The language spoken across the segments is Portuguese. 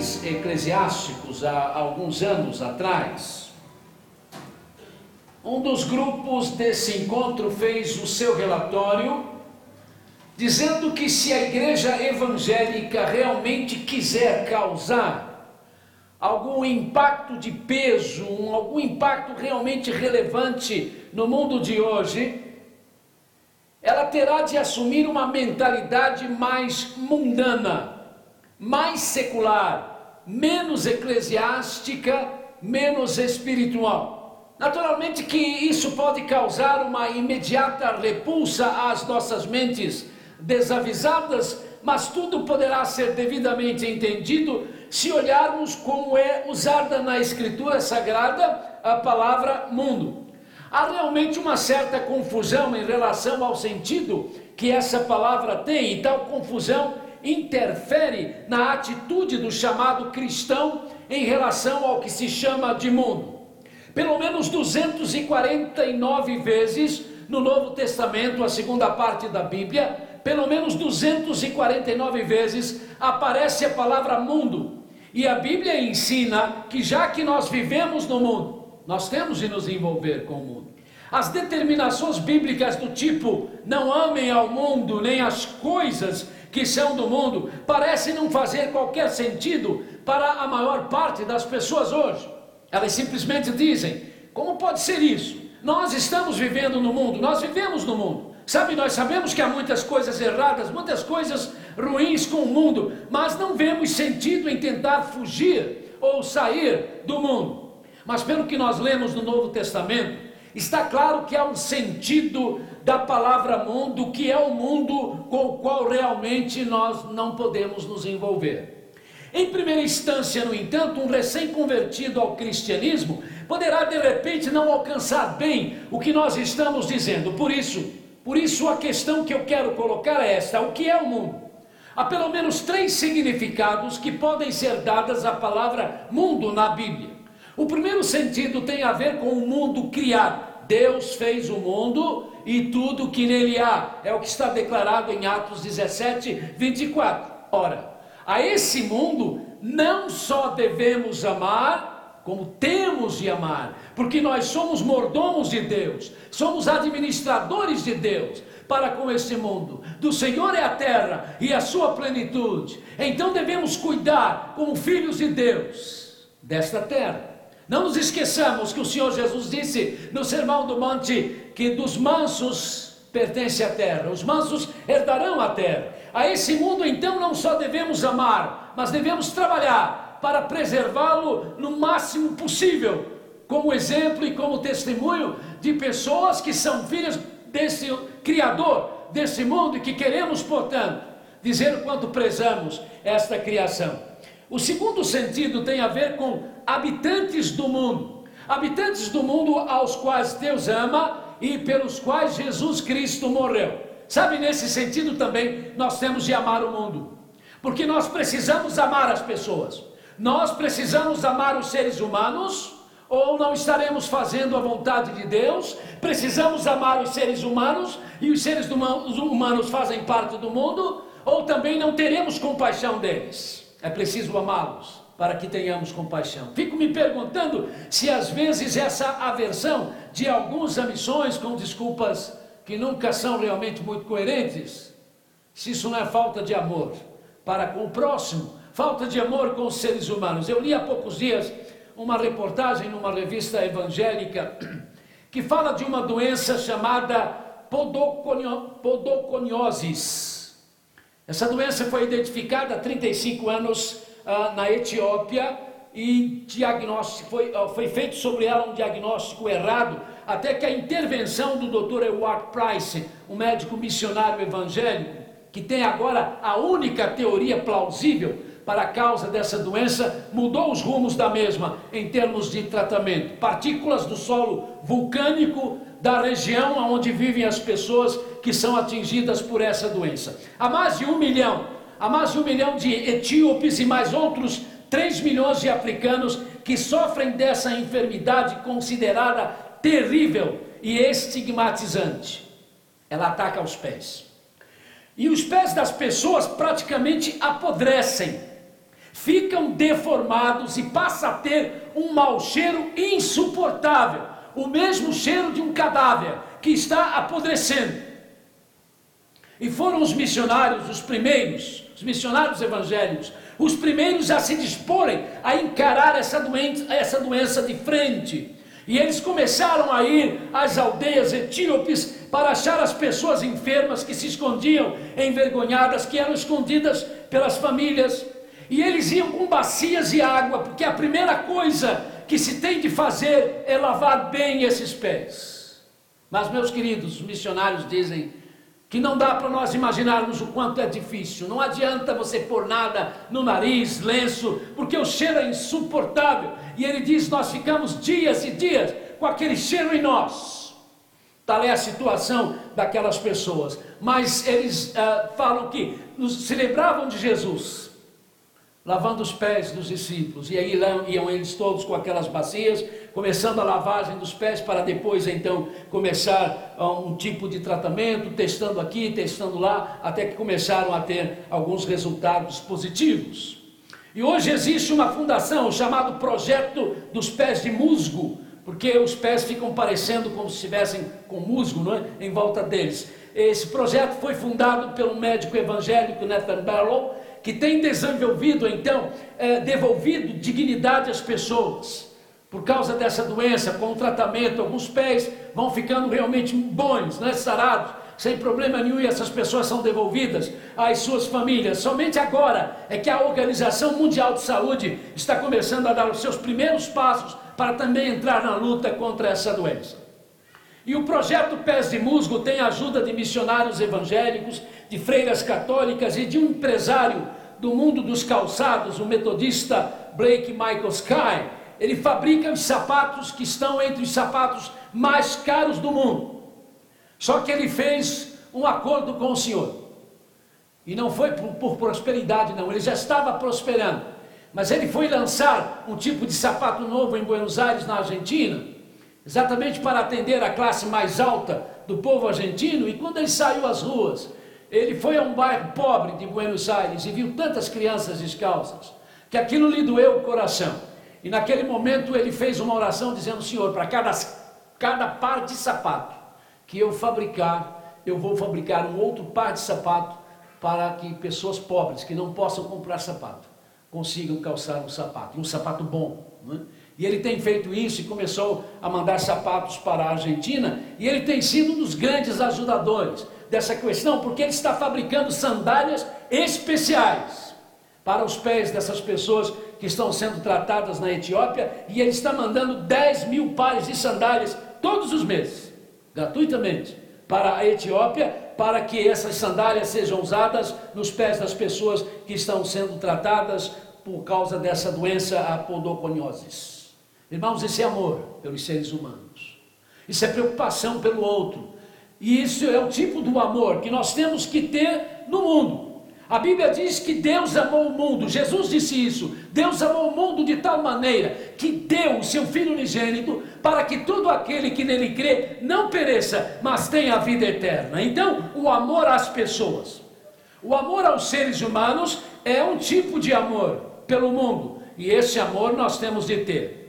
líderes eclesiásticos há alguns anos atrás, um dos grupos desse encontro fez o seu relatório dizendo que se a igreja evangélica realmente quiser causar algum impacto de peso, um, algum impacto realmente relevante no mundo de hoje, ela terá de assumir uma mentalidade mais mundana, mais secular, menos eclesiástica, menos espiritual. Naturalmente que isso pode causar uma imediata repulsa às nossas mentes desavisadas, mas tudo poderá ser devidamente entendido se olharmos como é usada na Escritura Sagrada a palavra mundo. Há realmente uma certa confusão em relação ao sentido que essa palavra tem, e tal confusão interfere na atitude do chamado cristão em relação ao que se chama de mundo. Pelo menos 249 vezes no Novo Testamento, a segunda parte da Bíblia, pelo menos 249 vezes aparece a palavra mundo. E a Bíblia ensina que já que nós vivemos no mundo, nós temos de nos envolver com o mundo. As determinações bíblicas do tipo não amem ao mundo nem as coisas que são do mundo parecem não fazer qualquer sentido para a maior parte das pessoas hoje. Elas simplesmente dizem: como pode ser isso? Nós estamos vivendo no mundo, nós vivemos no mundo. Sabe, nós sabemos que há muitas coisas erradas, muitas coisas ruins com o mundo, mas não vemos sentido em tentar fugir ou sair do mundo. Mas pelo que nós lemos no Novo Testamento, está claro que há um sentido da palavra mundo, que é o mundo com o qual realmente nós não podemos nos envolver. Em primeira instância, no entanto, um recém-convertido ao cristianismo poderá de repente não alcançar bem o que nós estamos dizendo. Por isso, por isso a questão que eu quero colocar é esta: o que é o mundo? Há pelo menos três significados que podem ser dadas à palavra mundo na Bíblia. O primeiro sentido tem a ver com o mundo criado. Deus fez o mundo e tudo que nele há. É o que está declarado em Atos 17, 24. Ora, a esse mundo não só devemos amar, como temos de amar, porque nós somos mordomos de Deus, somos administradores de Deus para com este mundo. Do Senhor é a terra e a sua plenitude. Então devemos cuidar como filhos de Deus desta terra. Não nos esqueçamos que o Senhor Jesus disse no Sermão do Monte que dos mansos pertence a terra, os mansos herdarão a terra. A esse mundo então não só devemos amar, mas devemos trabalhar para preservá-lo no máximo possível, como exemplo e como testemunho de pessoas que são filhas desse Criador desse mundo e que queremos, portanto, dizer o quanto prezamos esta criação. O segundo sentido tem a ver com habitantes do mundo, habitantes do mundo aos quais Deus ama e pelos quais Jesus Cristo morreu. Sabe, nesse sentido também, nós temos de amar o mundo, porque nós precisamos amar as pessoas, nós precisamos amar os seres humanos, ou não estaremos fazendo a vontade de Deus, precisamos amar os seres humanos, e os seres humanos fazem parte do mundo, ou também não teremos compaixão deles. É preciso amá-los para que tenhamos compaixão. Fico me perguntando se às vezes essa aversão de alguns a missões com desculpas que nunca são realmente muito coerentes, se isso não é falta de amor para com o próximo, falta de amor com os seres humanos. Eu li há poucos dias uma reportagem numa revista evangélica que fala de uma doença chamada podoconio, podoconioses essa doença foi identificada há 35 anos uh, na Etiópia e diagnóstico, foi, uh, foi feito sobre ela um diagnóstico errado, até que a intervenção do Dr. Ewart Price, um médico missionário evangélico, que tem agora a única teoria plausível para a causa dessa doença, mudou os rumos da mesma em termos de tratamento. Partículas do solo vulcânico da região onde vivem as pessoas que são atingidas por essa doença. Há mais de um milhão, há mais de um milhão de etíopes e mais outros 3 milhões de africanos que sofrem dessa enfermidade considerada terrível e estigmatizante. Ela ataca os pés. E os pés das pessoas praticamente apodrecem. ficam deformados e passa a ter um mau cheiro insuportável, o mesmo cheiro de um cadáver que está apodrecendo. E foram os missionários, os primeiros, os missionários evangélicos, os primeiros a se disporem a encarar essa doença, essa doença de frente. E eles começaram a ir às aldeias etíopes para achar as pessoas enfermas que se escondiam, envergonhadas, que eram escondidas pelas famílias. E eles iam com bacias de água, porque a primeira coisa que se tem de fazer é lavar bem esses pés. Mas, meus queridos, os missionários dizem que não dá para nós imaginarmos o quanto é difícil. Não adianta você pôr nada no nariz, lenço, porque o cheiro é insuportável. E ele diz: nós ficamos dias e dias com aquele cheiro em nós. Tal é a situação daquelas pessoas. Mas eles uh, falam que se lembravam de Jesus lavando os pés dos discípulos. E aí iam eles todos com aquelas bacias, começando a lavagem dos pés, para depois então começar ah, um tipo de tratamento, testando aqui, testando lá, até que começaram a ter alguns resultados positivos. E hoje existe uma fundação chamada Projeto dos Pés de Musgo, porque os pés ficam parecendo como se estivessem com musgo não é? em volta deles. Esse projeto foi fundado pelo médico evangélico Nathan Barrow, que tem desenvolvido, então, é, devolvido dignidade às pessoas. Por causa dessa doença, com o tratamento, alguns pés vão ficando realmente bons, né, sarados, sem problema nenhum, e essas pessoas são devolvidas às suas famílias. Somente agora é que a Organização Mundial de Saúde está começando a dar os seus primeiros passos para também entrar na luta contra essa doença. E o projeto Pés de Musgo tem a ajuda de missionários evangélicos, de freiras católicas e de um empresário do mundo dos calçados, o metodista Blake Michael Sky. Ele fabrica os sapatos que estão entre os sapatos mais caros do mundo. Só que ele fez um acordo com o Senhor. E não foi por, por prosperidade, não, ele já estava prosperando. Mas ele foi lançar um tipo de sapato novo em Buenos Aires, na Argentina exatamente para atender a classe mais alta do povo argentino. E quando ele saiu às ruas, ele foi a um bairro pobre de Buenos Aires e viu tantas crianças descalças, que aquilo lhe doeu o coração. E naquele momento ele fez uma oração dizendo: Senhor, para cada, cada par de sapato que eu fabricar, eu vou fabricar um outro par de sapato para que pessoas pobres que não possam comprar sapato consigam calçar um sapato, e um sapato bom. Não é? E ele tem feito isso e começou a mandar sapatos para a Argentina, e ele tem sido um dos grandes ajudadores dessa questão, porque ele está fabricando sandálias especiais para os pés dessas pessoas que estão sendo tratadas na Etiópia, e ele está mandando 10 mil pares de sandálias todos os meses, gratuitamente, para a Etiópia, para que essas sandálias sejam usadas nos pés das pessoas que estão sendo tratadas por causa dessa doença, a podoconioses. Irmãos, isso é amor pelos seres humanos. Isso é preocupação pelo outro. E isso é o tipo do amor que nós temos que ter no mundo. A Bíblia diz que Deus amou o mundo, Jesus disse isso. Deus amou o mundo de tal maneira que deu o seu Filho unigênito para que todo aquele que nele crê não pereça, mas tenha a vida eterna. Então, o amor às pessoas, o amor aos seres humanos é um tipo de amor pelo mundo, e esse amor nós temos de ter.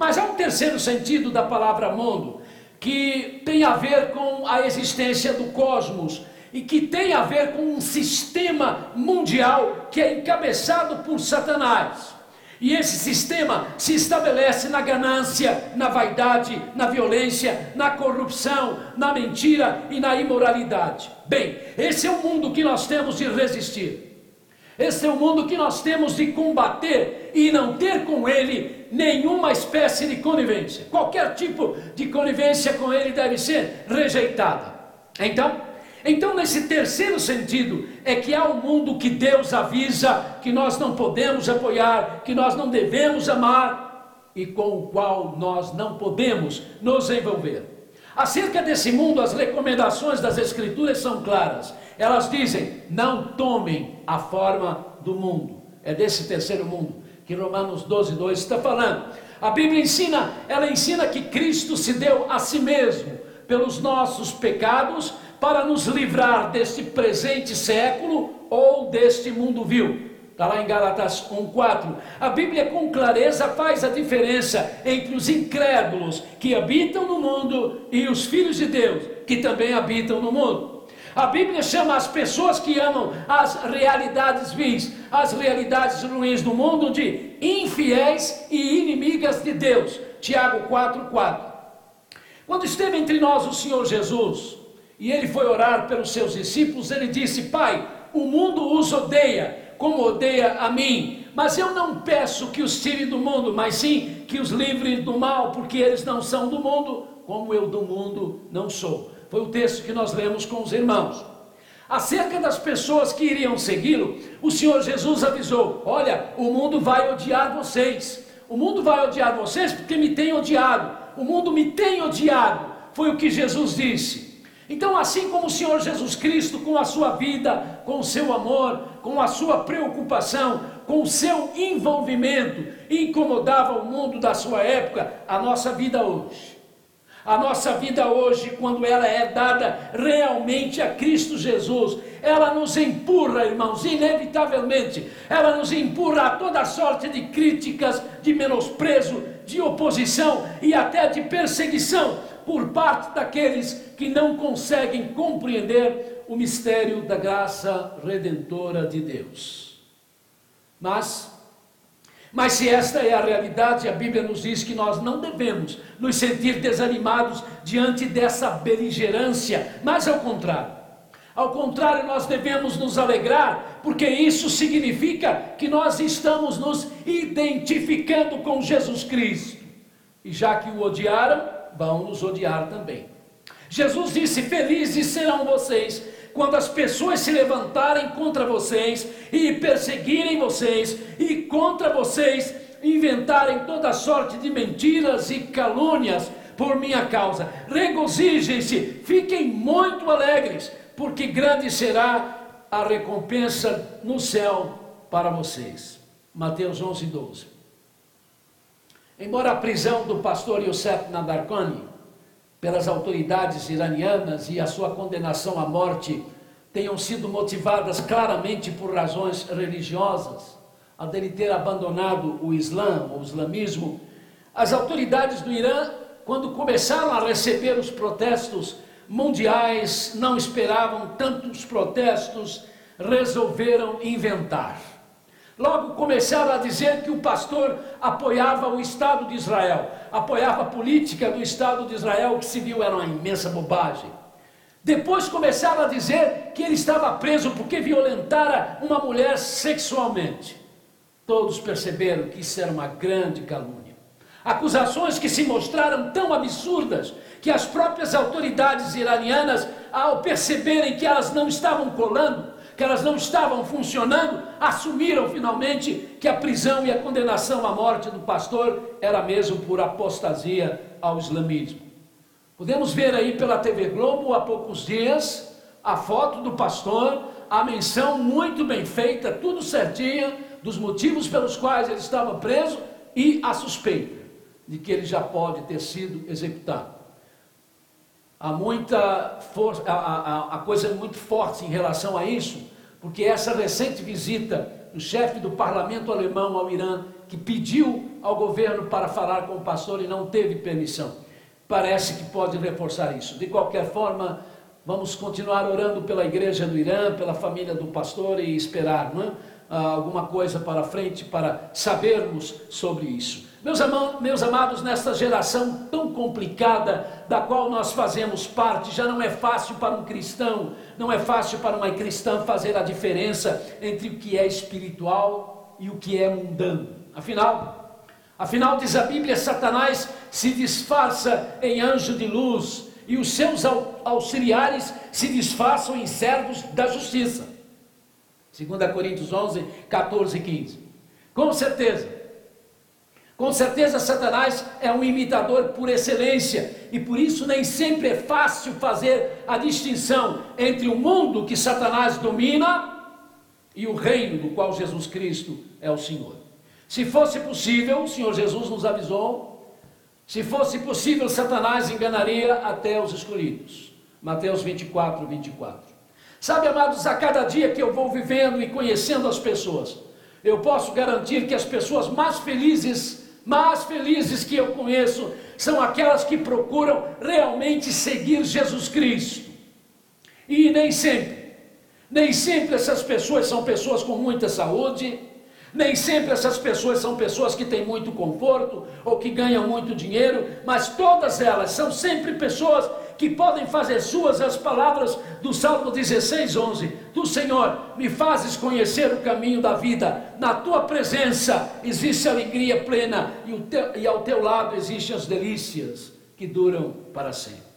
Mas há um terceiro sentido da palavra mundo, que tem a ver com a existência do cosmos e que tem a ver com um sistema mundial que é encabeçado por Satanás. E esse sistema se estabelece na ganância, na vaidade, na violência, na corrupção, na mentira e na imoralidade. Bem, esse é o mundo que nós temos de resistir. Esse é o mundo que nós temos de combater e não ter com ele nenhuma espécie de conivência. Qualquer tipo de conivência com ele deve ser rejeitada. Então, então nesse terceiro sentido é que há um mundo que Deus avisa que nós não podemos apoiar, que nós não devemos amar e com o qual nós não podemos nos envolver. Acerca desse mundo, as recomendações das Escrituras são claras. Elas dizem: não tomem a forma do mundo. É desse terceiro mundo que Romanos 12, 2 está falando. A Bíblia ensina, ela ensina que Cristo se deu a si mesmo pelos nossos pecados para nos livrar deste presente século ou deste mundo vil. Está lá em Gálatas 1,4. A Bíblia com clareza faz a diferença entre os incrédulos que habitam no mundo e os filhos de Deus que também habitam no mundo. A Bíblia chama as pessoas que amam as realidades vis, as realidades ruins do mundo de infiéis e inimigas de Deus. Tiago 4,4. Quando esteve entre nós o Senhor Jesus, e ele foi orar pelos seus discípulos, ele disse: Pai, o mundo os odeia, como odeia a mim. Mas eu não peço que os tire do mundo, mas sim que os livre do mal, porque eles não são do mundo, como eu do mundo não sou. Foi o texto que nós lemos com os irmãos. Acerca das pessoas que iriam segui-lo, o Senhor Jesus avisou: Olha, o mundo vai odiar vocês. O mundo vai odiar vocês porque me tem odiado. O mundo me tem odiado. Foi o que Jesus disse. Então, assim como o Senhor Jesus Cristo, com a sua vida, com o seu amor, com a sua preocupação, com o seu envolvimento, incomodava o mundo da sua época, a nossa vida hoje. A nossa vida hoje, quando ela é dada realmente a Cristo Jesus, ela nos empurra, irmãos, inevitavelmente, ela nos empurra a toda sorte de críticas, de menosprezo, de oposição e até de perseguição por parte daqueles que não conseguem compreender o mistério da graça redentora de Deus. Mas, mas se esta é a realidade, a Bíblia nos diz que nós não devemos nos sentir desanimados diante dessa beligerância, mas ao contrário. Ao contrário, nós devemos nos alegrar, porque isso significa que nós estamos nos identificando com Jesus Cristo. E já que o odiaram, vão nos odiar também. Jesus disse: Felizes serão vocês quando as pessoas se levantarem contra vocês e perseguirem vocês e contra vocês inventarem toda sorte de mentiras e calúnias por minha causa. Regozijem-se, fiquem muito alegres, porque grande será a recompensa no céu para vocês. Mateus 11, 12. Embora a prisão do pastor Youssef Nadarkhani pelas autoridades iranianas e a sua condenação à morte tenham sido motivadas claramente por razões religiosas, a dele ter abandonado o Islã, o islamismo, as autoridades do Irã, quando começaram a receber os protestos mundiais, não esperavam tantos protestos, resolveram inventar Logo começaram a dizer que o pastor apoiava o Estado de Israel, apoiava a política do Estado de Israel, que se viu era uma imensa bobagem. Depois começaram a dizer que ele estava preso porque violentara uma mulher sexualmente. Todos perceberam que isso era uma grande calúnia. Acusações que se mostraram tão absurdas que as próprias autoridades iranianas, ao perceberem que elas não estavam colando, que elas não estavam funcionando, assumiram finalmente que a prisão e a condenação à morte do pastor era mesmo por apostasia ao islamismo. Podemos ver aí pela TV Globo há poucos dias a foto do pastor, a menção muito bem feita, tudo certinha, dos motivos pelos quais ele estava preso e a suspeita de que ele já pode ter sido executado. Há muita força, a, a, a coisa é muito forte em relação a isso, porque essa recente visita do chefe do parlamento alemão ao Irã, que pediu ao governo para falar com o pastor e não teve permissão, parece que pode reforçar isso. De qualquer forma, vamos continuar orando pela igreja do Irã, pela família do pastor e esperar não é? Ah, alguma coisa para frente para sabermos sobre isso. Meus, meus amados, nesta geração tão complicada da qual nós fazemos parte, já não é fácil para um cristão, não é fácil para uma cristã fazer a diferença entre o que é espiritual e o que é mundano. Afinal, afinal diz a Bíblia, Satanás se disfarça em anjo de luz e os seus auxiliares se disfarçam em servos da justiça. 2 Coríntios 11, 14 e 15. Com certeza, com certeza, Satanás é um imitador por excelência e por isso nem sempre é fácil fazer a distinção entre o mundo que Satanás domina e o reino do qual Jesus Cristo é o Senhor. Se fosse possível, o Senhor Jesus nos avisou, se fosse possível, Satanás enganaria até os escolhidos. Mateus 24, 24. Sabe, amados, a cada dia que eu vou vivendo e conhecendo as pessoas, Eu posso garantir que as pessoas mais felizes, mais felizes que eu conheço, são aquelas que procuram realmente seguir Jesus Cristo. E nem sempre, nem sempre essas pessoas são pessoas com muita saúde, nem sempre essas pessoas são pessoas que têm muito conforto ou que ganham muito dinheiro, mas todas elas são sempre pessoas que podem fazer suas as palavras do Salmo 16, 11: Do Senhor, me fazes conhecer o caminho da vida, na tua presença existe alegria plena e, teu, e ao teu lado existem as delícias que duram para sempre.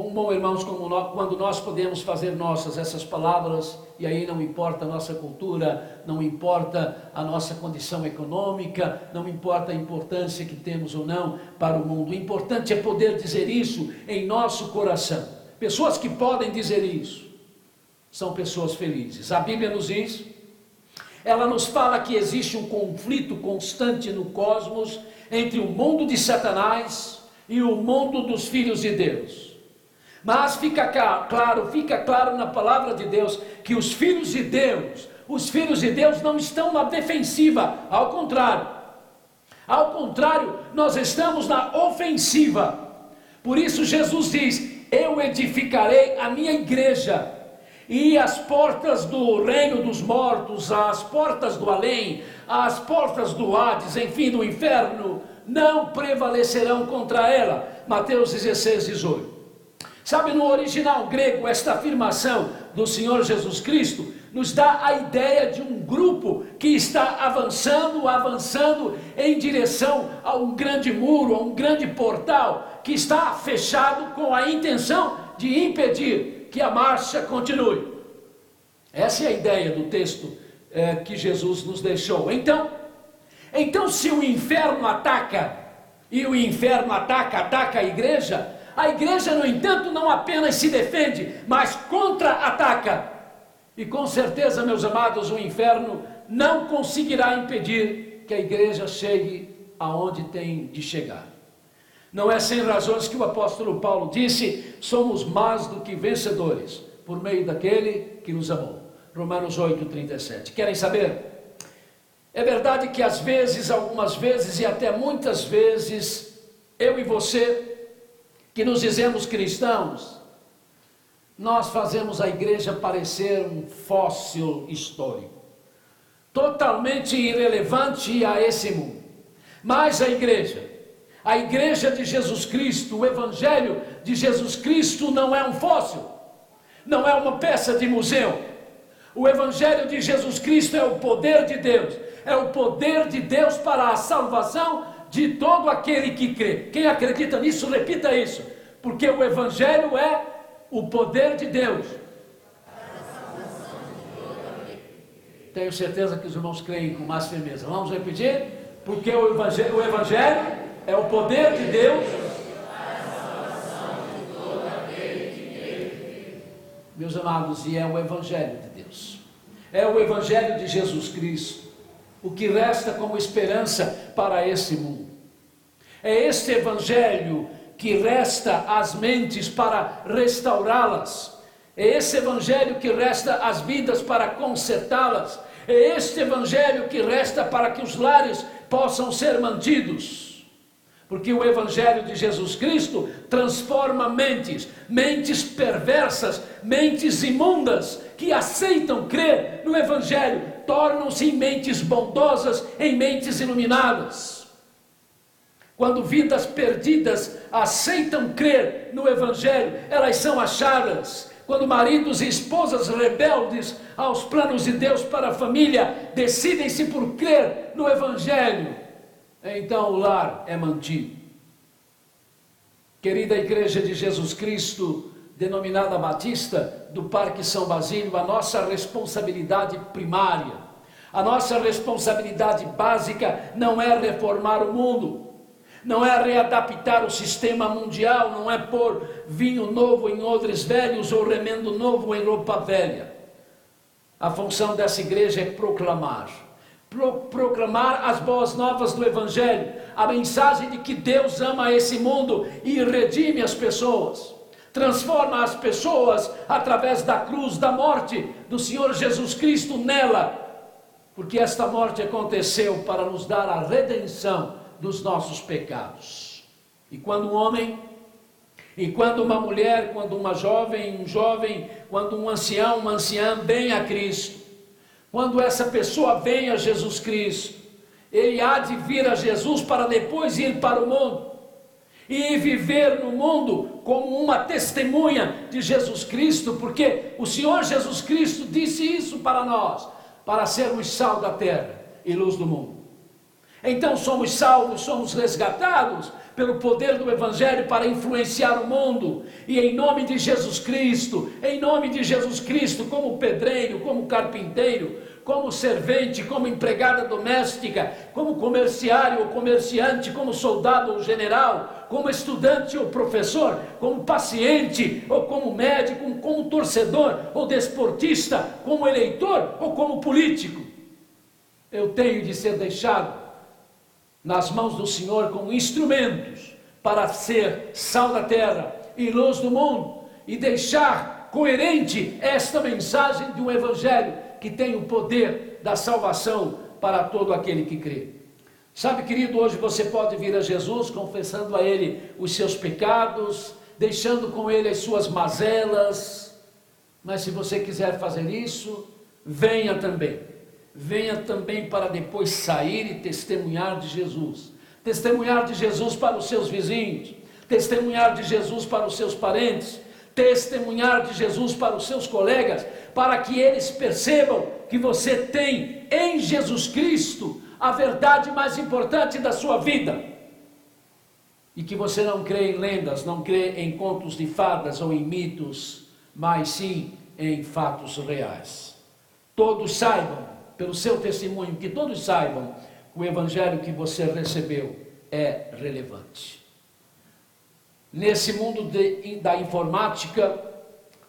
Como bom, irmãos, como nós, quando nós podemos fazer nossas essas palavras, e aí não importa a nossa cultura, não importa a nossa condição econômica, não importa a importância que temos ou não para o mundo, o importante é poder dizer isso em nosso coração. Pessoas que podem dizer isso são pessoas felizes. A Bíblia nos diz, ela nos fala que existe um conflito constante no cosmos entre o mundo de Satanás e o mundo dos filhos de Deus. Mas fica claro, fica claro na palavra de Deus que os filhos de Deus, os filhos de Deus não estão na defensiva, ao contrário. Ao contrário, nós estamos na ofensiva. Por isso Jesus diz: Eu edificarei a minha igreja, e as portas do reino dos mortos, as portas do além, as portas do Hades, enfim, do inferno, não prevalecerão contra ela. Mateus 16, 18. Sabe, no original grego, esta afirmação do Senhor Jesus Cristo nos dá a ideia de um grupo que está avançando, avançando em direção a um grande muro, a um grande portal, que está fechado com a intenção de impedir que a marcha continue. Essa é a ideia do texto é, que Jesus nos deixou. Então, então, se o inferno ataca, e o inferno ataca, ataca a igreja, a igreja, no entanto, não apenas se defende, mas contra-ataca. E com certeza, meus amados, o inferno não conseguirá impedir que a igreja chegue aonde tem de chegar. Não é sem razões que o apóstolo Paulo disse: somos mais do que vencedores por meio daquele que nos amou. Romanos 8, 37. Querem saber? É verdade que às vezes, algumas vezes e até muitas vezes, eu e você que nos dizemos cristãos, nós fazemos a igreja parecer um fóssil histórico, totalmente irrelevante a esse mundo. Mas a igreja, a igreja de Jesus Cristo, o evangelho de Jesus Cristo não é um fóssil, não é uma peça de museu. O evangelho de Jesus Cristo é o poder de Deus, é o poder de Deus para a salvação de todo aquele que crê. Quem acredita nisso, repita isso, porque o Evangelho é o poder de Deus. Tenho certeza que os irmãos creem com mais firmeza. Vamos repetir? Porque o Evangelho, o evangelho é o poder de Deus. Meus amados, e é o Evangelho de Deus, é o Evangelho de Jesus Cristo o que resta como esperança para esse mundo. É este Evangelho que resta às mentes para restaurá-las. É esse Evangelho que resta às vidas para consertá-las. É este Evangelho que resta para que os lares possam ser mantidos. Porque o Evangelho de Jesus Cristo transforma mentes, mentes perversas, mentes imundas, que aceitam crer no Evangelho, tornam-se em mentes bondosas, em mentes iluminadas. Quando vidas perdidas aceitam crer no Evangelho, elas são achadas. Quando maridos e esposas rebeldes aos planos de Deus para a família decidem-se por crer no Evangelho, então o lar é mantido. Querida Igreja de Jesus Cristo, denominada Batista, do Parque São Basílio, a nossa responsabilidade primária, a nossa responsabilidade básica não é reformar o mundo, não é readaptar o sistema mundial, não é pôr vinho novo em odres velhos ou remendo novo em roupa velha. A função dessa igreja é proclamar pro, proclamar as boas novas do Evangelho, a mensagem de que Deus ama esse mundo e redime as pessoas, transforma as pessoas através da cruz, da morte do Senhor Jesus Cristo nela, porque esta morte aconteceu para nos dar a redenção dos nossos pecados. E quando um homem, e quando uma mulher, quando uma jovem, um jovem, quando um ancião, uma anciã vem a Cristo, quando essa pessoa vem a Jesus Cristo, ele há de vir a Jesus para depois ir para o mundo e viver no mundo como uma testemunha de Jesus Cristo, porque o Senhor Jesus Cristo disse isso para nós, para sermos sal da terra e luz do mundo. Então somos salvos, somos resgatados pelo poder do Evangelho para influenciar o mundo, e em nome de Jesus Cristo, em nome de Jesus Cristo, como pedreiro, como carpinteiro, como servente, como empregada doméstica, como comerciário ou comerciante, como soldado ou general, como estudante ou professor, como paciente ou como médico, como torcedor ou desportista, como eleitor ou como político. Eu tenho de ser deixado nas mãos do Senhor como instrumentos para ser sal da terra e luz do mundo e deixar coerente esta mensagem de um evangelho que tem o poder da salvação para todo aquele que crê. Sabe, querido, hoje você pode vir a Jesus confessando a Ele os seus pecados, deixando com Ele as suas mazelas, mas se você quiser fazer isso, venha também. Venha também para depois sair e testemunhar de Jesus. Testemunhar de Jesus para os seus vizinhos, testemunhar de Jesus para os seus parentes, testemunhar de Jesus para os seus colegas, para que eles percebam que você tem em Jesus Cristo a verdade mais importante da sua vida. E que você não crê em lendas, não crê em contos de fadas ou em mitos, mas sim em fatos reais. Todos saibam, pelo seu testemunho, que todos saibam o evangelho que você recebeu é relevante. Nesse mundo de, da informática,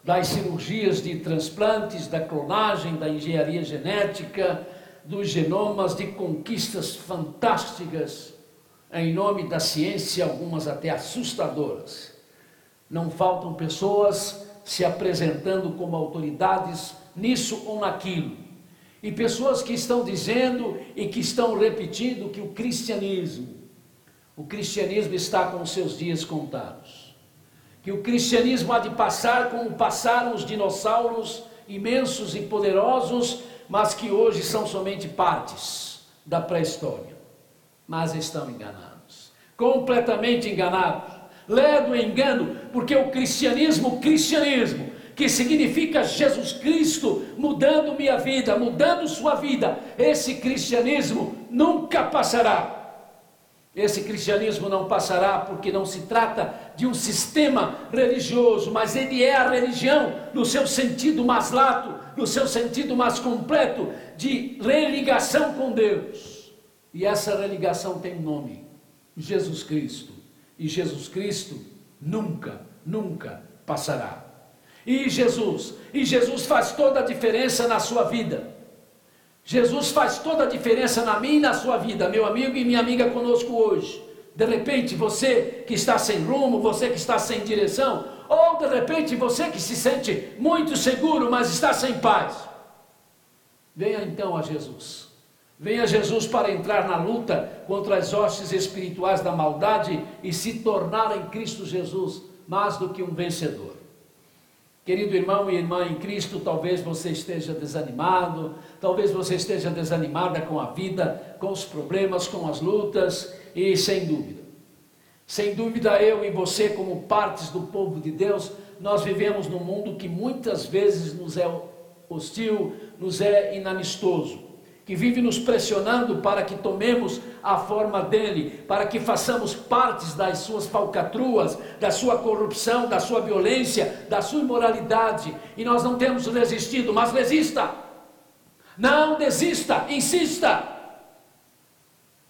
das cirurgias de transplantes, da clonagem, da engenharia genética, dos genomas, de conquistas fantásticas em nome da ciência, algumas até assustadoras. Não faltam pessoas se apresentando como autoridades nisso ou naquilo. E pessoas que estão dizendo e que estão repetindo que o cristianismo, o cristianismo está com os seus dias contados que o cristianismo há de passar como passaram os dinossauros imensos e poderosos, mas que hoje são somente partes da pré-história. Mas estão enganados, completamente enganados. Ledo engano, porque o cristianismo, cristianismo, que significa Jesus Cristo mudando minha vida, mudando sua vida, esse cristianismo nunca passará esse cristianismo não passará porque não se trata de um sistema religioso, mas ele é a religião no seu sentido mais lato, no seu sentido mais completo de religação com Deus. E essa religação tem nome: Jesus Cristo. E Jesus Cristo nunca, nunca passará. E Jesus, e Jesus faz toda a diferença na sua vida. Jesus faz toda a diferença na minha e na sua vida, meu amigo e minha amiga conosco hoje. De repente, você que está sem rumo, você que está sem direção, ou de repente você que se sente muito seguro, mas está sem paz. Venha então a Jesus. Venha Jesus para entrar na luta contra as hostes espirituais da maldade e se tornar em Cristo Jesus mais do que um vencedor. Querido irmão e irmã em Cristo, talvez você esteja desanimado, talvez você esteja desanimada com a vida, com os problemas, com as lutas, e sem dúvida, sem dúvida eu e você, como partes do povo de Deus, nós vivemos num mundo que muitas vezes nos é hostil, nos é inamistoso que vive nos pressionando para que tomemos a forma dele, para que façamos partes das suas falcatruas, da sua corrupção, da sua violência, da sua imoralidade, e nós não temos resistido, mas resista. Não desista, insista.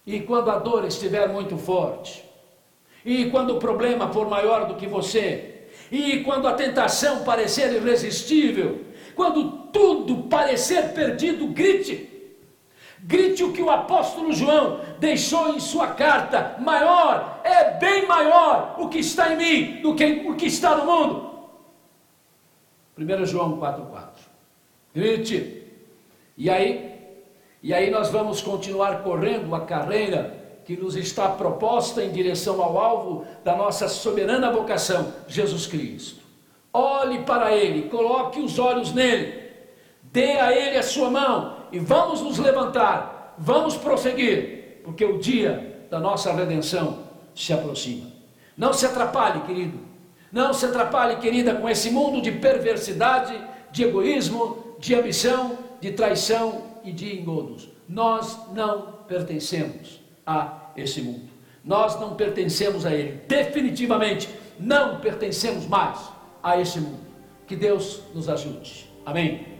E quando a dor estiver muito forte, e quando o problema for maior do que você, e quando a tentação parecer irresistível, quando tudo parecer perdido, grite. Grite o que o apóstolo João deixou em sua carta: maior, é bem maior o que está em mim do que o que está no mundo. 1 João 4,4. Grite. E aí, E aí nós vamos continuar correndo a carreira que nos está proposta em direção ao alvo da nossa soberana vocação, Jesus Cristo. Olhe para Ele, coloque os olhos nele, dê a Ele a sua mão e vamos nos levantar, vamos prosseguir, porque o dia da nossa redenção se aproxima. Não se atrapalhe, querido, não se atrapalhe, querida, com esse mundo de perversidade, de egoísmo, de ambição, de traição e de engodos. Nós não pertencemos a esse mundo. Nós não pertencemos a ele. Definitivamente não pertencemos mais a esse mundo. Que Deus nos ajude. Amém.